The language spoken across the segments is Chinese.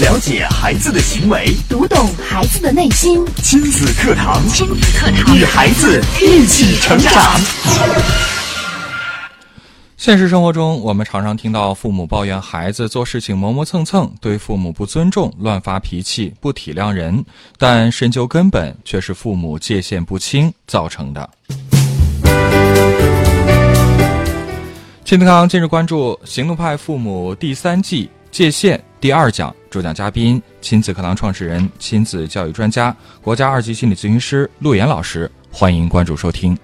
了解孩子的行为，读懂孩子的内心。亲子课堂，亲子课堂，与孩子一起成长。现实生活中，我们常常听到父母抱怨孩子做事情磨磨蹭蹭，对父母不尊重、乱发脾气、不体谅人，但深究根本，却是父母界限不清造成的。亲子康今日关注《行动派父母》第三季界限第二讲，主讲嘉宾亲子课堂创始人、亲子教育专家、国家二级心理咨询师陆岩老师，欢迎关注收听。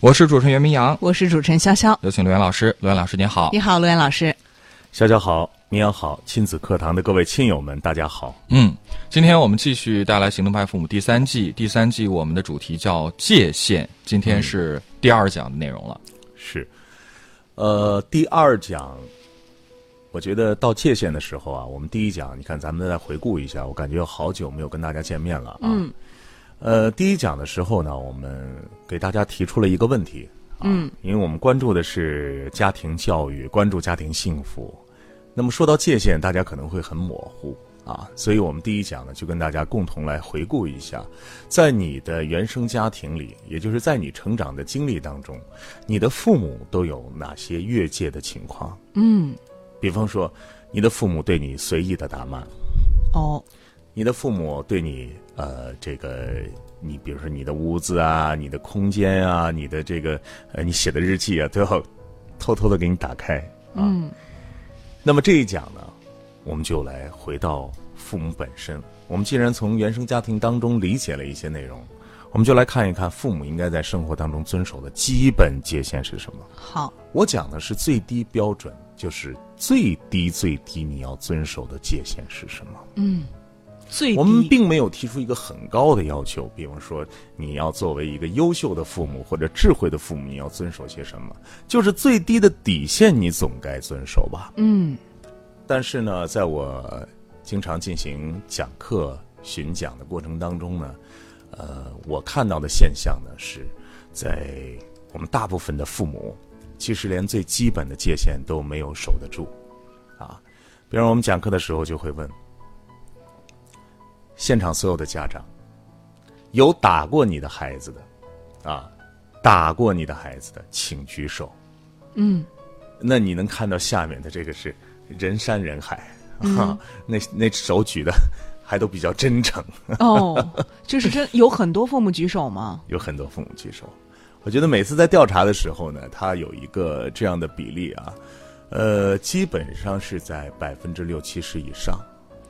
我是主持人袁明阳，我是主持人潇潇，有请陆岩老师。陆岩老师您好，你好，陆岩老师。潇潇好，明阳好，亲子课堂的各位亲友们，大家好。嗯，今天我们继续带来《行动派父母》第三季，第三季我们的主题叫界限，今天是第二讲的内容了。是，呃，第二讲，我觉得到界限的时候啊，我们第一讲，你看咱们再回顾一下，我感觉好久没有跟大家见面了啊。嗯。呃，第一讲的时候呢，我们给大家提出了一个问题，嗯，因为我们关注的是家庭教育，关注家庭幸福。那么说到界限，大家可能会很模糊啊，所以我们第一讲呢，就跟大家共同来回顾一下，在你的原生家庭里，也就是在你成长的经历当中，你的父母都有哪些越界的情况？嗯，比方说，你的父母对你随意的打骂，哦，你的父母对你。呃，这个你比如说你的屋子啊，你的空间啊，你的这个呃，你写的日记啊，都要偷偷的给你打开啊。嗯。那么这一讲呢，我们就来回到父母本身。我们既然从原生家庭当中理解了一些内容，我们就来看一看父母应该在生活当中遵守的基本界限是什么。好，我讲的是最低标准，就是最低最低你要遵守的界限是什么？嗯。最我们并没有提出一个很高的要求，比方说你要作为一个优秀的父母或者智慧的父母，你要遵守些什么？就是最低的底线，你总该遵守吧？嗯。但是呢，在我经常进行讲课、巡讲的过程当中呢，呃，我看到的现象呢，是在我们大部分的父母，其实连最基本的界限都没有守得住，啊，比如我们讲课的时候就会问。现场所有的家长，有打过你的孩子的，啊，打过你的孩子的，请举手。嗯，那你能看到下面的这个是人山人海啊，那那手举的还都比较真诚。哦，就是真有很多父母举手吗？有很多父母举手。我觉得每次在调查的时候呢，他有一个这样的比例啊，呃，基本上是在百分之六七十以上。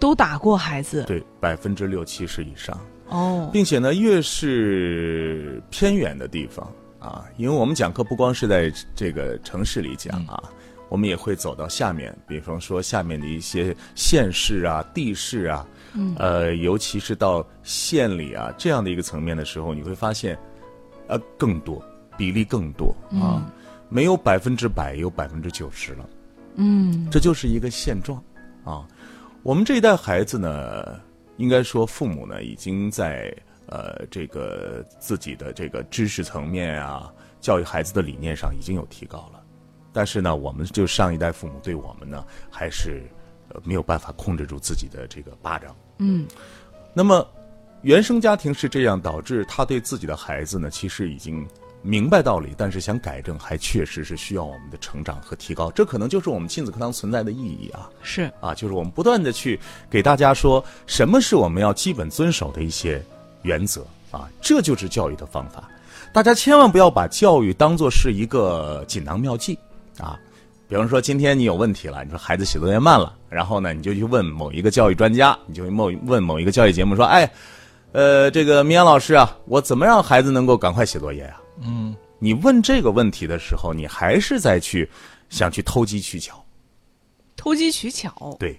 都打过孩子，对百分之六七十以上。哦，并且呢，越是偏远的地方啊，因为我们讲课不光是在这个城市里讲啊，我们也会走到下面，比方说下面的一些县市啊、地市啊，嗯。呃，尤其是到县里啊这样的一个层面的时候，你会发现，呃，更多比例更多啊，没有百分之百，有百分之九十了，嗯，这就是一个现状啊。我们这一代孩子呢，应该说父母呢已经在呃这个自己的这个知识层面啊，教育孩子的理念上已经有提高了，但是呢，我们就上一代父母对我们呢还是呃没有办法控制住自己的这个巴掌。嗯，那么原生家庭是这样，导致他对自己的孩子呢，其实已经。明白道理，但是想改正，还确实是需要我们的成长和提高。这可能就是我们亲子课堂存在的意义啊！是啊，就是我们不断的去给大家说，什么是我们要基本遵守的一些原则啊，这就是教育的方法。大家千万不要把教育当做是一个锦囊妙计啊！比方说，今天你有问题了，你说孩子写作业慢了，然后呢，你就去问某一个教育专家，你就某问某一个教育节目说：“哎，呃，这个明阳老师啊，我怎么让孩子能够赶快写作业呀？”嗯，你问这个问题的时候，你还是在去想去偷机取巧，偷机取巧。对，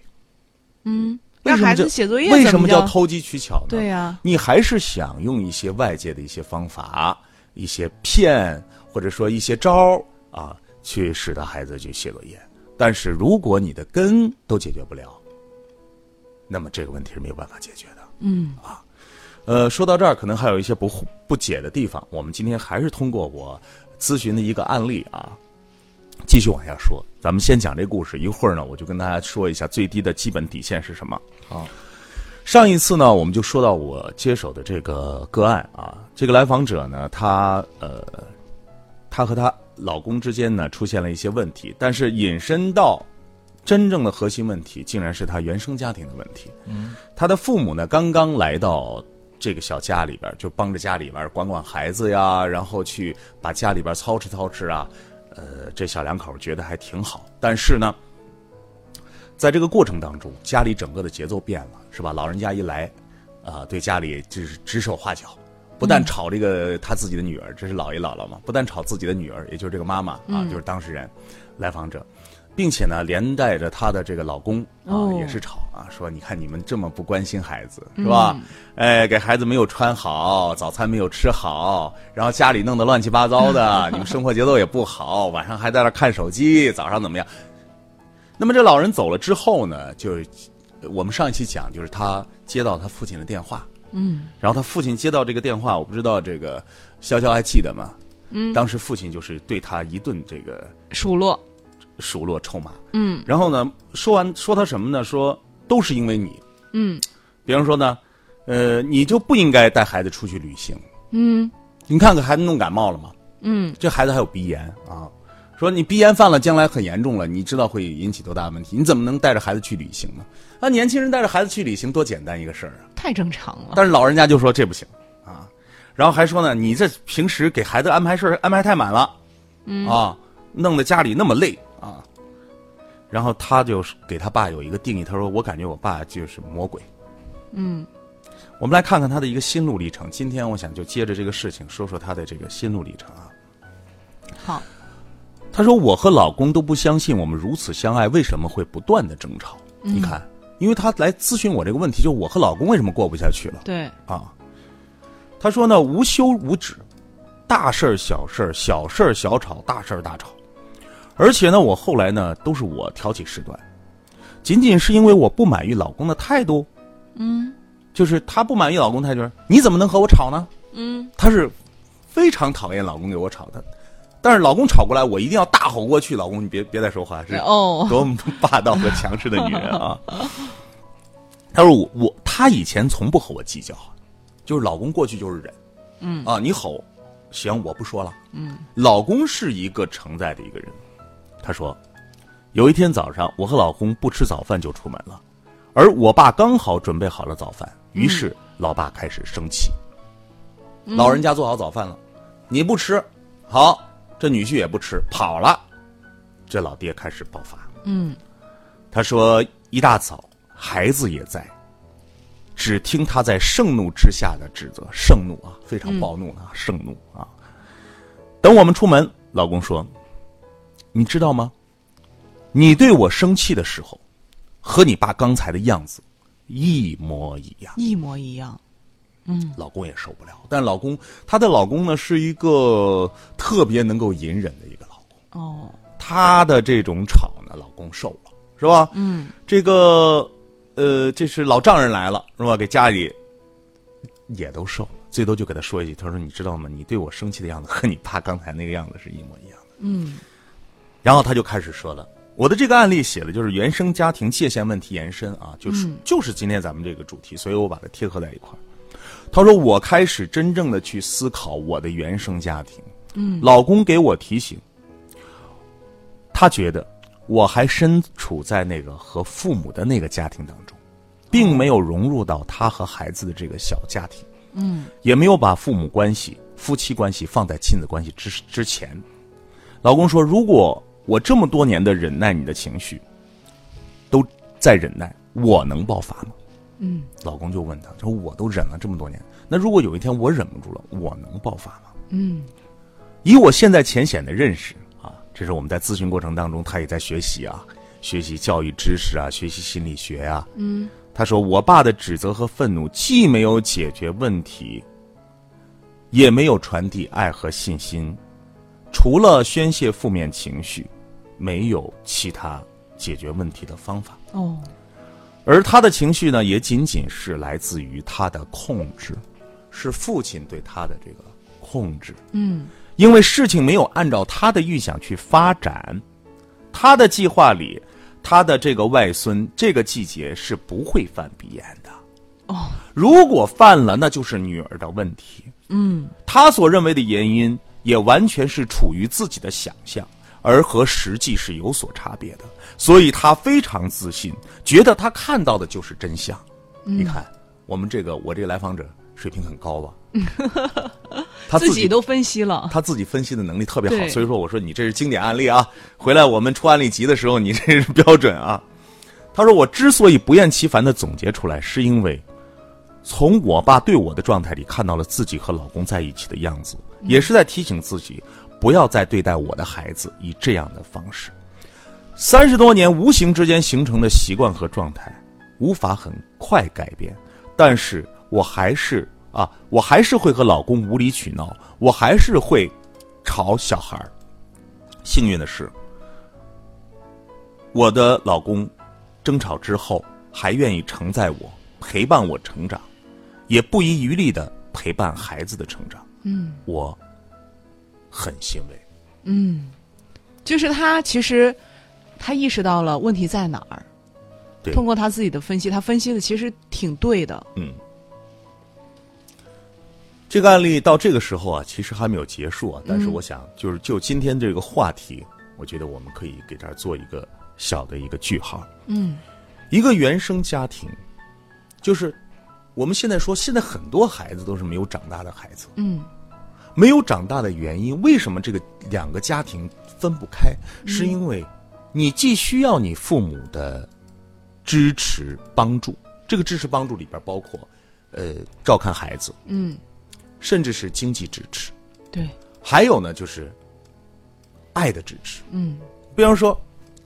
嗯，让孩子写作业为什么叫偷机取巧呢？对呀，你还是想用一些外界的一些方法、一些骗，或者说一些招啊，去使得孩子去写作业。但是如果你的根都解决不了，那么这个问题是没有办法解决的。嗯啊。呃，说到这儿，可能还有一些不不解的地方。我们今天还是通过我咨询的一个案例啊，继续往下说，咱们先讲这故事，一会儿呢，我就跟大家说一下最低的基本底线是什么。啊，上一次呢，我们就说到我接手的这个个案啊，这个来访者呢，她呃，她和她老公之间呢出现了一些问题，但是引申到真正的核心问题，竟然是她原生家庭的问题。嗯，她的父母呢刚刚来到这个小家里边，就帮着家里边管管孩子呀，然后去把家里边操持操持啊。呃，这小两口觉得还挺好，但是呢，在这个过程当中，家里整个的节奏变了，是吧？老人家一来，啊、对家里就是指手画脚，不但吵这个他自己的女儿，这是姥爷姥姥嘛，不但吵自己的女儿，也就是这个妈妈啊，就是当事人，来访者，并且呢，连带着她的这个老公啊、哦也是吵啊，说你看你们这么不关心孩子，是吧？哎，给孩子没有穿好，早餐没有吃好，然后家里弄得乱七八糟的，你们生活节奏也不好，晚上还在那看手机，早上怎么样？那么这老人走了之后呢，就我们上一期讲，就是他接到他父亲的电话，嗯，然后他父亲接到这个电话，我不知道这个潇潇还记得吗？嗯，当时父亲就是对他一顿这个数落，数落臭骂，嗯然后呢，说完说他什么呢？说都是因为你，嗯比方说呢，呃，你就不应该带孩子出去旅行，嗯你看看孩子弄感冒了吗？嗯，这孩子还有鼻炎啊，说你鼻炎犯了，将来很严重了，你知道会引起多大的问题？你怎么能带着孩子去旅行呢？啊，年轻人带着孩子去旅行多简单一个事儿啊！太正常了。但是老人家就说这不行啊，然后还说呢，你这平时给孩子安排事儿安排太满了，嗯啊，弄得家里那么累啊。然后他就是给他爸有一个定义，他说我感觉我爸就是魔鬼。嗯我们来看看他的一个心路历程。今天我想就接着这个事情说说他的这个心路历程啊。好，他说：“我和老公都不相信我们如此相爱，为什么会不断的争吵？你看，因为他来咨询我这个问题，就我和老公为什么过不下去了对，啊？他说呢，无休无止，大事儿小事儿，小事儿小吵，大事儿大吵，而且呢，我后来呢都是我挑起事端，仅仅是因为我不满意老公的态度，嗯就是他不满意老公态度，你怎么能和我吵呢？嗯她是非常讨厌老公给我吵的，但是老公吵过来，我一定要大吼过去。老公，你别别再说话，是哦，多么霸道和强势的女人啊！她说我我她以前从不和我计较，就是老公过去就是忍，嗯啊，你吼，行，我不说了，嗯，老公是一个承载的一个人。她说，有一天早上，我和老公不吃早饭就出门了，而我爸刚好准备好了早饭，于是老爸开始生气。老人家做好早饭了，你不吃，好，这女婿也不吃，跑了，这老爹开始爆发。嗯他说一大早孩子也在，只听他在盛怒之下的指责，盛怒啊，非常暴怒啊，盛怒啊。等我们出门，老公说：“你知道吗？你对我生气的时候，和你爸刚才的样子一模一样。”一模一样。嗯老公也受不了。但老公，她的老公呢，是一个特别能够隐忍的一个老公。哦，她的这种吵呢，老公受了，是吧？嗯这个，呃，这是老丈人来了，是吧？给家里也都受了，最多就给他说一句，他说：“你知道吗？你对我生气的样子和你爸刚才那个样子是一模一样的。”嗯然后他就开始说了，我的这个案例写的就是原生家庭界限问题延伸啊，就是、就是今天咱们这个主题，所以我把它贴合在一块儿。他说我开始真正的去思考我的原生家庭，嗯，老公给我提醒，他觉得我还身处在那个和父母的那个家庭当中，并没有融入到他和孩子的这个小家庭，嗯也没有把父母关系、夫妻关系放在亲子关系之之前。老公说：“如果我这么多年的忍耐你的情绪，都在忍耐，我能爆发吗？”嗯老公就问他说：“我都忍了这么多年，那如果有一天我忍不住了，我能爆发吗嗯？”以我现在浅显的认识啊，这是我们在咨询过程当中，他也在学习啊，学习教育知识啊，学习心理学啊。嗯他说：“我爸的指责和愤怒，既没有解决问题，也没有传递爱和信心，除了宣泄负面情绪，没有其他解决问题的方法。哦，而他的情绪呢，也仅仅是来自于他的控制，是父亲对他的这个控制。嗯因为事情没有按照他的预想去发展，他的计划里，他的这个外孙这个季节是不会犯鼻炎的。哦，如果犯了，那就是女儿的问题。嗯，他所认为的原因也完全是处于自己的想象，而和实际是有所差别的。所以他非常自信，觉得他看到的就是真相。你看，我们这个我这个来访者水平很高吧？他自己都分析了，他自己分析的能力特别好，所以说我说你这是经典案例啊。回来我们出案例集的时候，你这是标准啊。他说我之所以不厌其烦的总结出来，是因为从我爸对我的状态里看到了自己和老公在一起的样子，也是在提醒自己不要再对待我的孩子以这样的方式。三十多年无形之间形成的习惯和状态，无法很快改变，但是我还是啊，我还是会和老公无理取闹，我还是会吵小孩儿。幸运的是，我的老公争吵之后还愿意承载我，陪伴我成长，也不遗余力的陪伴孩子的成长。嗯，我很欣慰。嗯就是他其实他意识到了问题在哪儿，对通过他自己的分析，他分析的其实挺对的。嗯，这个案例到这个时候啊，其实还没有结束啊。但是我想，就是就今天这个话题，我觉得我们可以给这儿做一个小的一个句号。嗯，一个原生家庭，就是我们现在说，现在很多孩子都是没有长大的孩子。嗯，没有长大的原因，为什么这个两个家庭分不开？是因为你既需要你父母的支持帮助，这个支持帮助里边包括，呃，照看孩子，嗯，甚至是经济支持，对，还有呢就是爱的支持。嗯，比方说，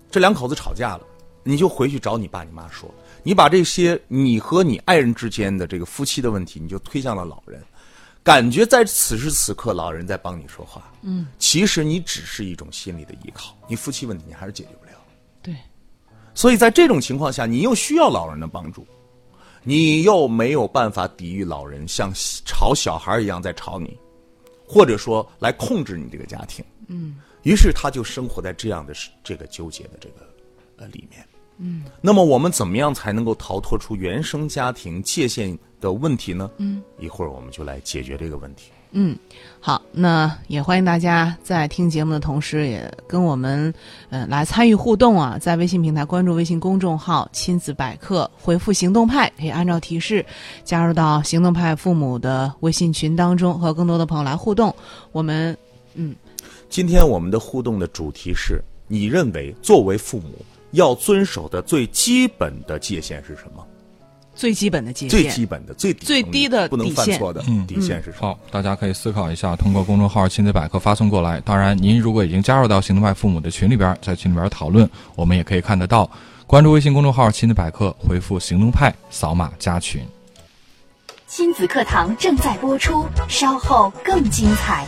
这两口子吵架了，你就回去找你爸你妈说，你把这些你和你爱人之间的这个夫妻的问题，你就推向了老人，感觉在此时此刻老人在帮你说话，嗯，其实你只是一种心理的依靠，你夫妻问题你还是解决不了。对，所以在这种情况下，你又需要老人的帮助，你又没有办法抵御老人像吵小孩一样在吵你，或者说来控制你这个家庭。嗯，于是他就生活在这样的这个纠结的这个呃里面。嗯，那么我们怎么样才能够逃脱出原生家庭界限的问题呢？嗯，一会儿我们就来解决这个问题。嗯好，那也欢迎大家在听节目的同时，也跟我们呃来参与互动啊，在微信平台关注微信公众号“亲子百科”，回复“行动派”，可以按照提示加入到行动派父母的微信群当中，和更多的朋友来互动。我们嗯今天我们的互动的主题是：你认为作为父母要遵守的最基本的界限是什么？最基本的界限最，基本的、最最低的不能底线犯错的嗯底线是什么？好，大家可以思考一下，通过公众号“亲子百科”发送过来。当然，您如果已经加入到行动派父母的群里边，在群里边讨论，我们也可以看得到。关注微信公众号“亲子百科”，回复“行动派”，扫码加群。亲子课堂正在播出，稍后更精彩。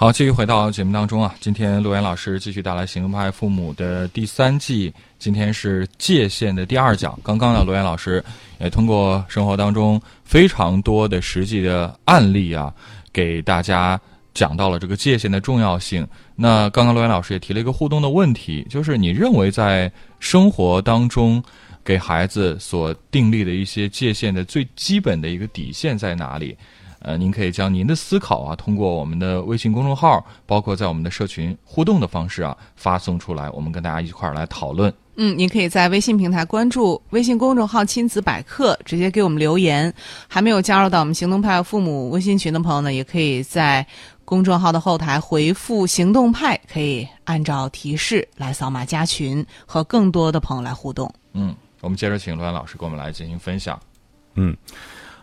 好，继续回到节目当中啊，今天陆岩老师继续带来《行动派父母》的第三季，今天是界限的第二讲。刚刚呢，陆岩老师也通过生活当中非常多的实际的案例啊，给大家讲到了这个界限的重要性。那刚刚陆岩老师也提了一个互动的问题，就是你认为在生活当中给孩子所订立的一些界限的最基本的一个底线在哪里？呃，您可以将您的思考啊，通过我们的微信公众号，包括在我们的社群互动的方式啊，发送出来，我们跟大家一块儿来讨论。嗯，您可以在微信平台关注微信公众号“亲子百科”，直接给我们留言。还没有加入到我们行动派父母微信群的朋友呢，也可以在公众号的后台回复“行动派”，可以按照提示来扫码加群，和更多的朋友来互动。嗯，我们接着请罗安老师给我们来进行分享。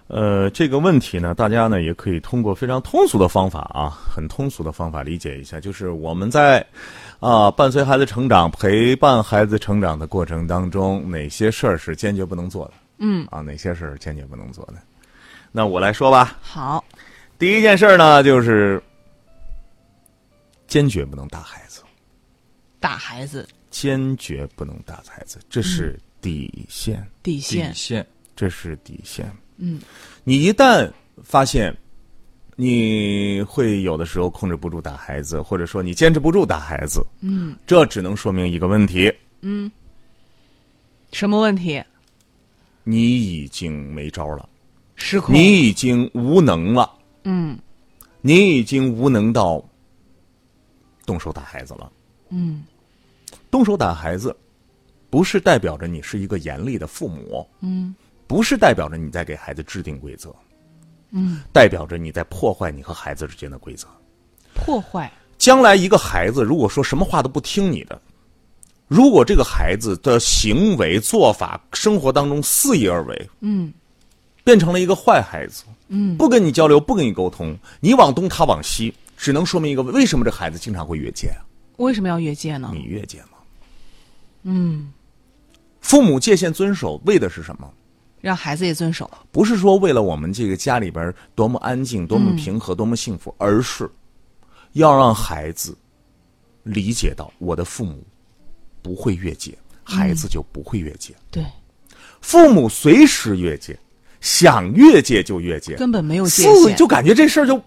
呃，这个问题呢，大家呢也可以通过非常通俗的方法啊，很通俗的方法理解一下，就是我们在啊伴随孩子成长、陪伴孩子成长的过程当中，哪些事儿是坚决不能做的？嗯，啊，哪些事儿坚决不能做的？那我来说吧。好，第一件事儿呢，就是坚决不能打孩子，打孩子坚决不能打孩子，这是底线，底底线，线，这是底线。嗯，你一旦发现你会有的时候控制不住打孩子，或者说你坚持不住打孩子，嗯。这只能说明一个问题：嗯，什么问题？你已经没招了，失控。你已经无能了，嗯。你已经无能到动手打孩子了。嗯。动手打孩子，不是代表着你是一个严厉的父母，嗯不是代表着你在给孩子制定规则，嗯，代表着你在破坏你和孩子之间的规则。破坏。将来一个孩子如果说什么话都不听你的，如果这个孩子的行为做法、生活当中肆意而为，嗯变成了一个坏孩子，嗯不跟你交流，不跟你沟通，你往东他往西，只能说明一个：为什么这孩子经常会越界啊？为什么要越界呢你？越界吗？嗯，父母界限遵守为的是什么？让孩子也遵守。不是说为了我们这个家里边多么安静、多么平和、多么幸福，而是要让孩子理解到我的父母不会越界，孩子就不会越界。对，父母随时越界，想越界就越界，根本没有界限。就感觉这事儿就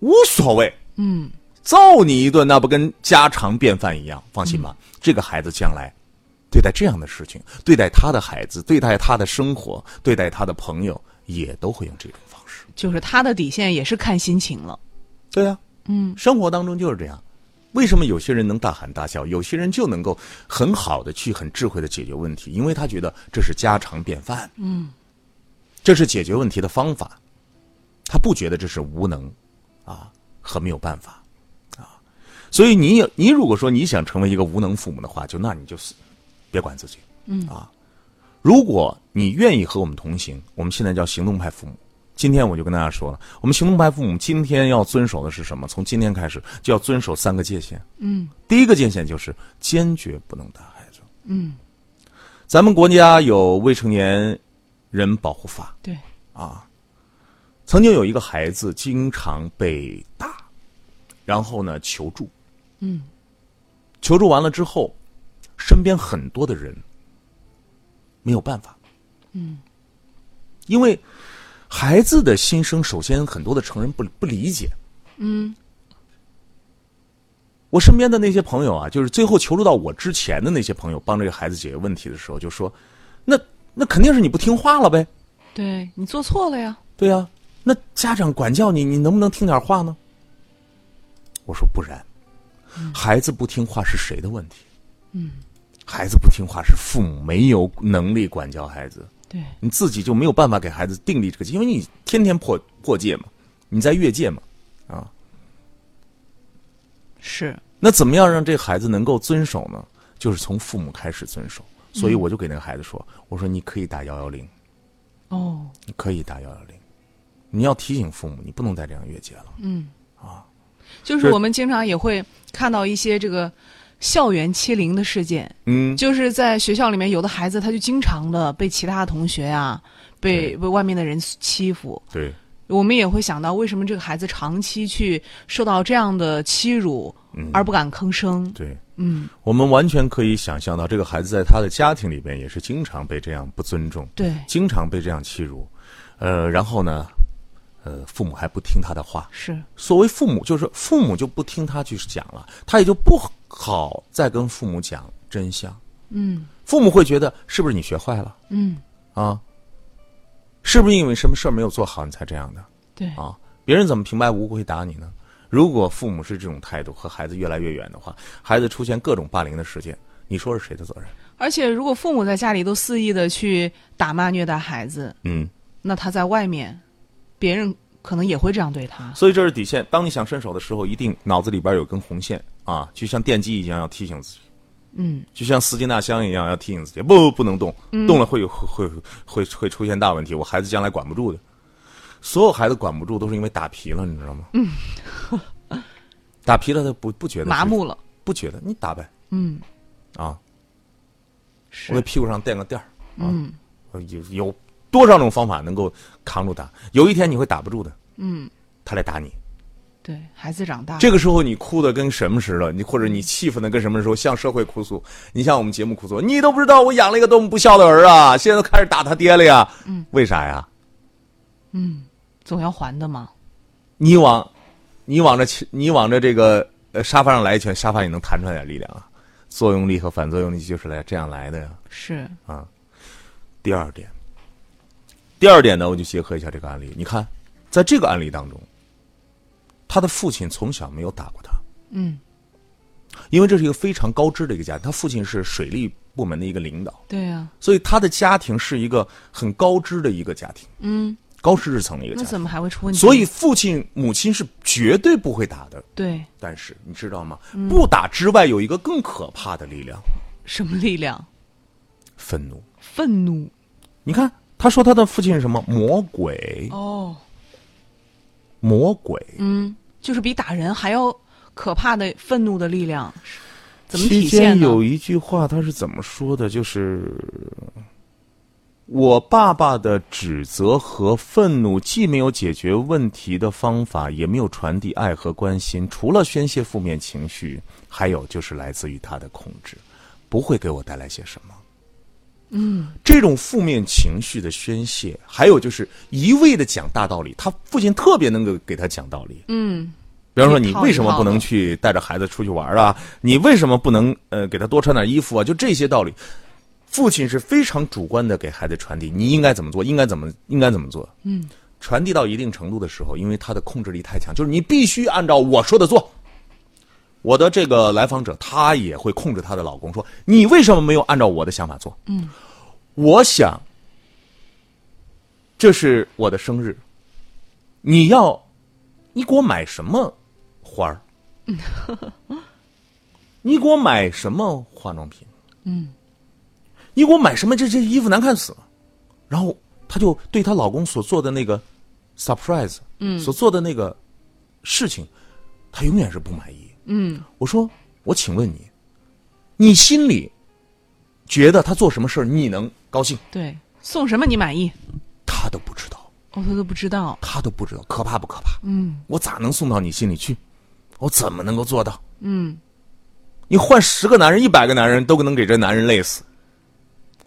无所谓，嗯揍你一顿那不跟家常便饭一样？放心吧，这个孩子将来对待这样的事情，对待他的孩子，对待他的生活，对待他的朋友，也都会用这种方式。就是他的底线也是看心情了。对呀、嗯生活当中就是这样。为什么有些人能大喊大叫，有些人就能够很好的去很智慧的解决问题？因为他觉得这是家常便饭，嗯这是解决问题的方法，他不觉得这是无能啊和没有办法啊。所以你有你如果说你想成为一个无能父母的话，就那你就是别管自己，嗯啊。如果你愿意和我们同行，我们现在叫行动派父母。今天我就跟大家说了，我们行动派父母今天要遵守的是什么？从今天开始就要遵守三个界限。嗯第一个界限就是坚决不能打孩子。嗯，咱们国家有未成年人保护法，对，啊，曾经有一个孩子经常被打，然后呢求助，嗯，求助完了之后，身边很多的人没有办法，嗯，因为孩子的心声，首先很多的成人不不理解。嗯我身边的那些朋友啊，就是最后求助到我之前的那些朋友，帮这个孩子解决问题的时候，就说：“那那肯定是你不听话了呗。”对你做错了呀。对呀、那家长管教你，你能不能听点话呢？我说不然，孩子不听话是谁的问题？嗯，孩子不听话是父母没有能力管教孩子，对，你自己就没有办法给孩子定立这个界，因为你天天破破戒嘛，你在越界嘛，啊，是，那怎么样让这个孩子能够遵守呢？就是从父母开始遵守。所以我就给那个孩子说：“我说你可以打幺幺零，哦，你可以打幺幺零，你要提醒父母，你不能再这样越界了。”嗯。啊，就是我们经常也会看到一些这个校园欺凌的事件，嗯，就是在学校里面，有的孩子他就经常的被其他同学啊，被被外面的人欺负。对，我们也会想到，为什么这个孩子长期去受到这样的欺辱，而不敢吭声？对，嗯，我们完全可以想象到，这个孩子在他的家庭里边也是经常被这样不尊重，对，经常被这样欺辱，呃，然后呢，呃，父母还不听他的话。是，所谓父母，就是父母就不听他去讲了，他也就不好再跟父母讲真相。嗯父母会觉得是不是你学坏了嗯，啊？是不是因为什么事儿没有做好你才这样的对，啊？别人怎么平白无故会打你呢？如果父母是这种态度，和孩子越来越远的话，孩子出现各种霸凌的事件，你说是谁的责任？而且如果父母在家里都肆意的去打骂虐待孩子，嗯，那他在外面，别人可能也会这样对他。所以这是底线。当你想伸手的时候，一定脑子里边有根红线啊，就像电击一样，要提醒自己。嗯，就像司机纳箱一样，要提醒自己，不不能动，动了会有会会会会出现大问题，我孩子将来管不住的。所有孩子管不住，都是因为打皮了，你知道吗？嗯，打皮了他不不觉得麻木了，不觉得你打呗。嗯，啊，是我在屁股上垫个垫儿。嗯，有有多少种方法能够扛住他？有一天你会打不住的。嗯，他来打你，对孩子长大，这个时候你哭的跟什么似的？你或者你气愤的跟什么时候？向社会哭诉。你向我们节目哭诉，你都不知道我养了一个多么不孝的儿啊！现在都开始打他爹了呀。嗯，为啥呀？嗯总要还的嘛。你往，你往着你往这这个呃沙发上来一拳，沙发也能弹出来点力量啊。作用力和反作用力就是来这样来的呀。是啊，第二点，第二点呢，我就结合一下这个案例。你看，在这个案例当中，他的父亲从小没有打过他，嗯，因为这是一个非常高知的一个家庭，他父亲是水利部门的一个领导，对呀、所以他的家庭是一个很高知的一个家庭，嗯，高知识层的一个家庭。那怎么还会出问题？所以父亲母亲是绝对不会打的。对但是你知道吗？不打之外，有一个更可怕的力量什么力量？——愤怒。愤怒你看，他说他的父亲是什么？魔鬼，哦，魔鬼。嗯，就是比打人还要可怕的愤怒的力量，怎么体现有一句话，他是怎么说的？就是我爸爸的指责和愤怒，既没有解决问题的方法，也没有传递爱和关心，除了宣泄负面情绪，还有就是来自于他的控制，不会给我带来些什么。嗯，这种负面情绪的宣泄，还有就是一味的讲大道理，他父亲特别能够给他讲道理。嗯，比方说，你为什么不能去带着孩子出去玩啊？你为什么不能呃给他多穿点衣服啊？就这些道理，父亲是非常主观的给孩子传递，你应该怎么做，应该怎么应该怎么做。嗯，传递到一定程度的时候，因为他的控制力太强，就是你必须按照我说的做。我的这个来访者，她也会控制她的老公说：“你为什么没有按照我的想法做？”嗯，我想，这是我的生日，你要，你给我买什么花儿？你给我买什么化妆品？嗯，你给我买什么？这这衣服难看死了。然后她就对她老公所做的那个 surprise，嗯，所做的那个事情，她永远是不满意。嗯，我说，我请问你，你心里觉得他做什么事儿你能高兴？对，送什么你满意？他都不知道，哦，他都不知道。他都不知道，可怕不可怕？嗯我咋能送到你心里去？我怎么能够做到？嗯，你换十个男人、一百个男人都能给这男人累死。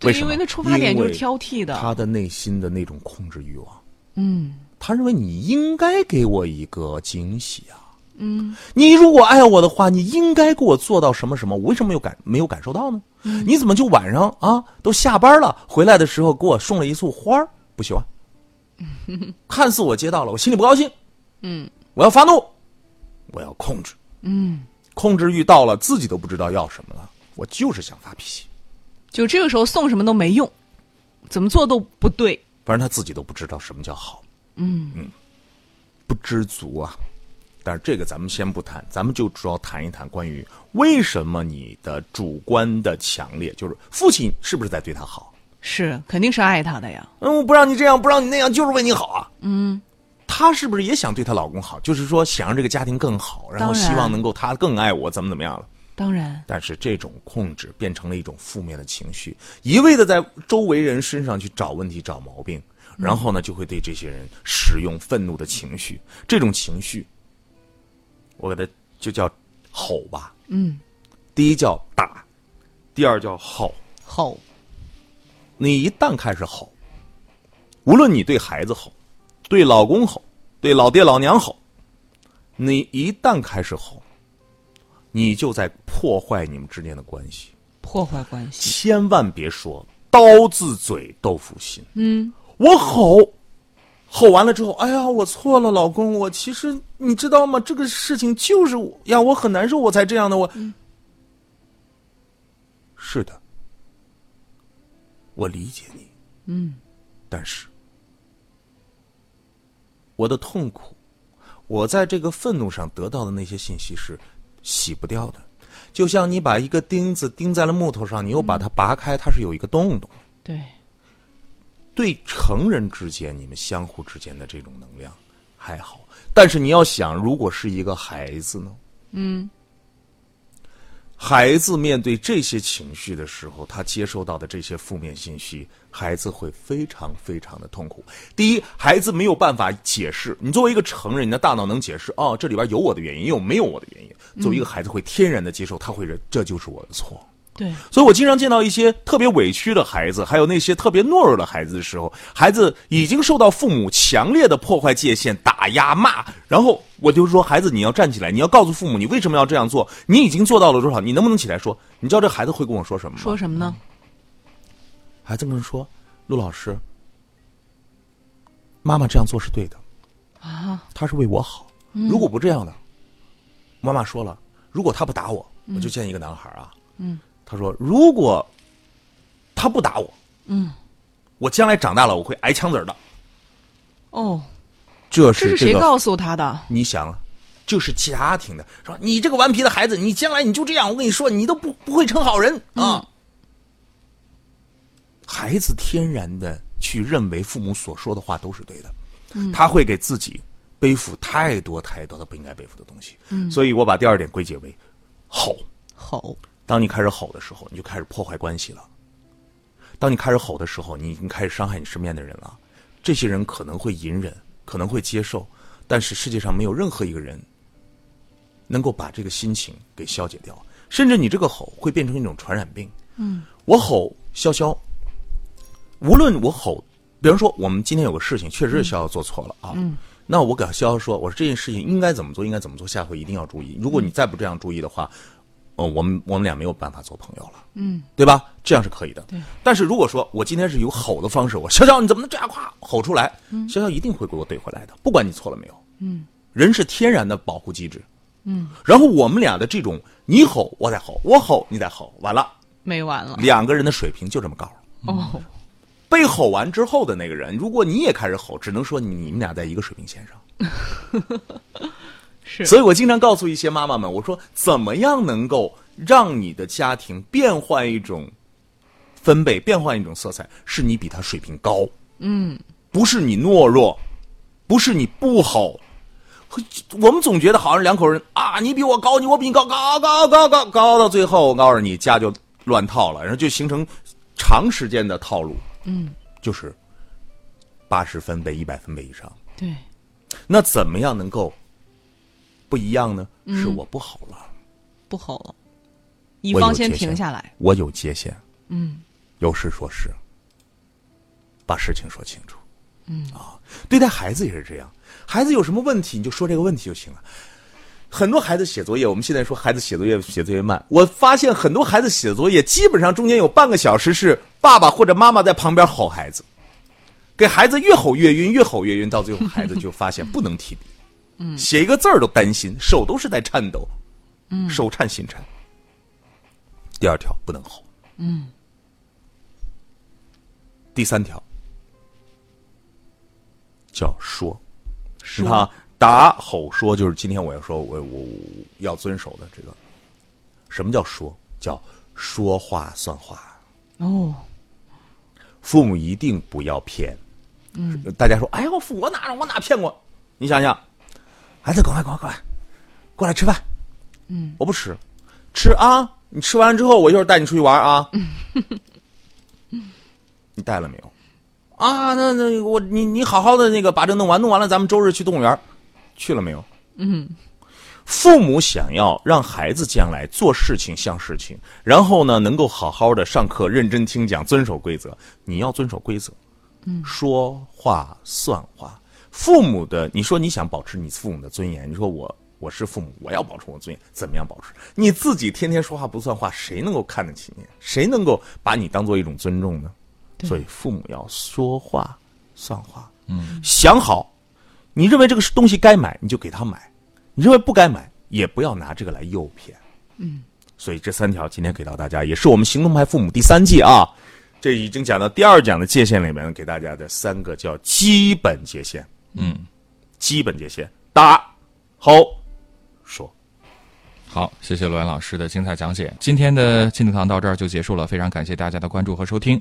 为对，什么？因为那出发点就是挑剔的。他的内心的那种控制欲望，嗯他认为你应该给我一个惊喜啊！嗯，你如果爱我的话，你应该给我做到什么什么？我为什么没有感没有感受到呢？嗯你怎么就晚上啊都下班了，回来的时候给我送了一束花儿不喜欢？看似我接到了，我心里不高兴。嗯，我要发怒，我要控制。嗯，控制欲到了，自己都不知道要什么了。我就是想发脾气，就这个时候送什么都没用，怎么做都不对。反正他自己都不知道什么叫好。嗯嗯不知足啊。但是这个咱们先不谈，咱们就主要谈一谈关于为什么你的主观的强烈，就是父亲是不是在对他好？是，肯定是爱他的呀。嗯，我不让你这样，不让你那样，就是为你好啊。嗯，她是不是也想对她老公好？就是说想让这个家庭更好，然后希望能够他更爱我，怎么怎么样了？当然，但是这种控制变成了一种负面的情绪，一味的在周围人身上去找问题、找毛病，然后呢，就会对这些人使用愤怒的情绪。这种情绪，我给它就叫吼吧。嗯，第一叫打，第二叫吼。吼，你一旦开始吼，无论你对孩子吼，对老公吼，对老爹老娘吼，你一旦开始吼，你就在破坏你们之间的关系。破坏关系。千万别说刀子嘴豆腐心。嗯，我吼，吼完了之后，哎呀，我错了，老公，我其实你知道吗？这个事情就是我呀，我很难受，我才这样的。我，是的，我理解你。嗯，但是我的痛苦，我在这个愤怒上得到的那些信息是洗不掉的。就像你把一个钉子钉在了木头上，你又把它拔开，它是有一个洞洞。对，对成人之间，你们相互之间的这种能量还好，但是你要想，如果是一个孩子呢？嗯，孩子面对这些情绪的时候，他接收到的这些负面信息，孩子会非常非常的痛苦。第一，孩子没有办法解释。你作为一个成人，你的大脑能解释哦，这里边有我的原因，有没有我的原因。作为一个孩子，会天然的接受，他会认这就是我的错。对，所以我经常见到一些特别委屈的孩子，还有那些特别懦弱的孩子的时候，孩子已经受到父母强烈的破坏界限、打压、骂，然后我就说：“孩子，你要站起来，你要告诉父母你为什么要这样做，你已经做到了多少？你能不能起来说？你知道这孩子会跟我说什么吗？说什么呢？孩子们说：“陆老师，妈妈这样做是对的啊，他是为我好。如果不这样的，妈妈说了，如果他不打我，我就见一个男孩啊，嗯。”他说：“如果他不打我，嗯，我将来长大了我会挨枪子的。”哦，这是是这个谁告诉他的？你想，就是家庭的，说你这个顽皮的孩子，你将来你就这样，我跟你说，你都不不会成好人啊。孩子天然的去认为父母所说的话都是对的，他会给自己背负太多太多的不应该背负的东西。嗯，所以我把第二点归结为吼吼。当你开始吼的时候，你就开始破坏关系了。当你开始吼的时候，你已经开始伤害你身边的人了。这些人可能会隐忍，可能会接受，但是世界上没有任何一个人能够把这个心情给消解掉。甚至你这个吼会变成一种传染病。嗯，我吼潇潇，无论我吼，比方说我们今天有个事情，确实是潇潇做错了啊。嗯，那我给潇潇说，我说这件事情应该怎么做，应该怎么做，下回一定要注意。如果你再不这样注意的话。哦，我们我们俩没有办法做朋友了，嗯，对吧？这样是可以的。对。但是如果说我今天是有吼的方式，我潇潇你怎么能这样夸吼出来？嗯，潇潇一定会给我怼回来的，不管你错了没有。嗯。人是天然的保护机制。嗯。然后我们俩的这种你吼我再吼，我吼你再吼，完了没完了。两个人的水平就这么高。哦。被吼完之后的那个人，如果你也开始吼，只能说你们俩在一个水平线上。是，所以我经常告诉一些妈妈们，我说怎么样能够让你的家庭变换一种分贝，变换一种色彩，是你比他水平高，嗯，不是你懦弱，不是你不好。我们总觉得好像两口人啊，你比我高，你我比你高，高高高高高，到最后我告诉你家就乱套了，然后就形成长时间的套路，嗯，就是八十分贝、一百分贝以上。对，那怎么样能够？不一样呢，是我不好了，不好了，一方先停下来，我有界限，嗯，有事说事，把事情说清楚，嗯。啊，对待孩子也是这样，孩子有什么问题你就说这个问题就行了。很多孩子写作业，我们现在说孩子写作业写作业慢，我发现很多孩子写作业基本上中间有半个小时是爸爸或者妈妈在旁边吼孩子，给孩子越吼越晕，越吼越晕，到最后孩子就发现不能提笔。写一个字儿都担心，手都是在颤抖，嗯，手颤心颤。第二条不能吼，嗯。第三条叫说，你看啊，打吼说就是今天我要说，我我要遵守的这个。什么叫说？叫说话算话。哦，父母一定不要骗。嗯，大家说，哎呀，我父我哪我哪骗过？你想想。孩子，赶快，赶快，赶快，过来吃饭。嗯，我不吃，吃啊！你吃完之后，我一会儿带你出去玩啊。你带了没有？啊，那那我你你好好的那个把这弄完，弄完了咱们周日去动物园，去了没有？嗯。父母想要让孩子将来做事情像事情，然后呢能够好好的上课、认真听讲、遵守规则。你要遵守规则，嗯，说话算话。父母的，你说你想保持你父母的尊严，你说我我是父母，我要保持我尊严，怎么样保持？你自己天天说话不算话，谁能够看得起你？谁能够把你当做一种尊重呢？所以父母要说话算话，嗯，想好，你认为这个东西该买，你就给他买；你认为不该买，也不要拿这个来诱骗。嗯，所以这三条今天给到大家，也是我们行动派父母第三季啊，这已经讲到第二讲的界限里面给大家的三个叫基本界限。嗯，基本界限，打，好，说，好，谢谢罗源老师的精彩讲解。今天的亲子堂到这儿就结束了，非常感谢大家的关注和收听。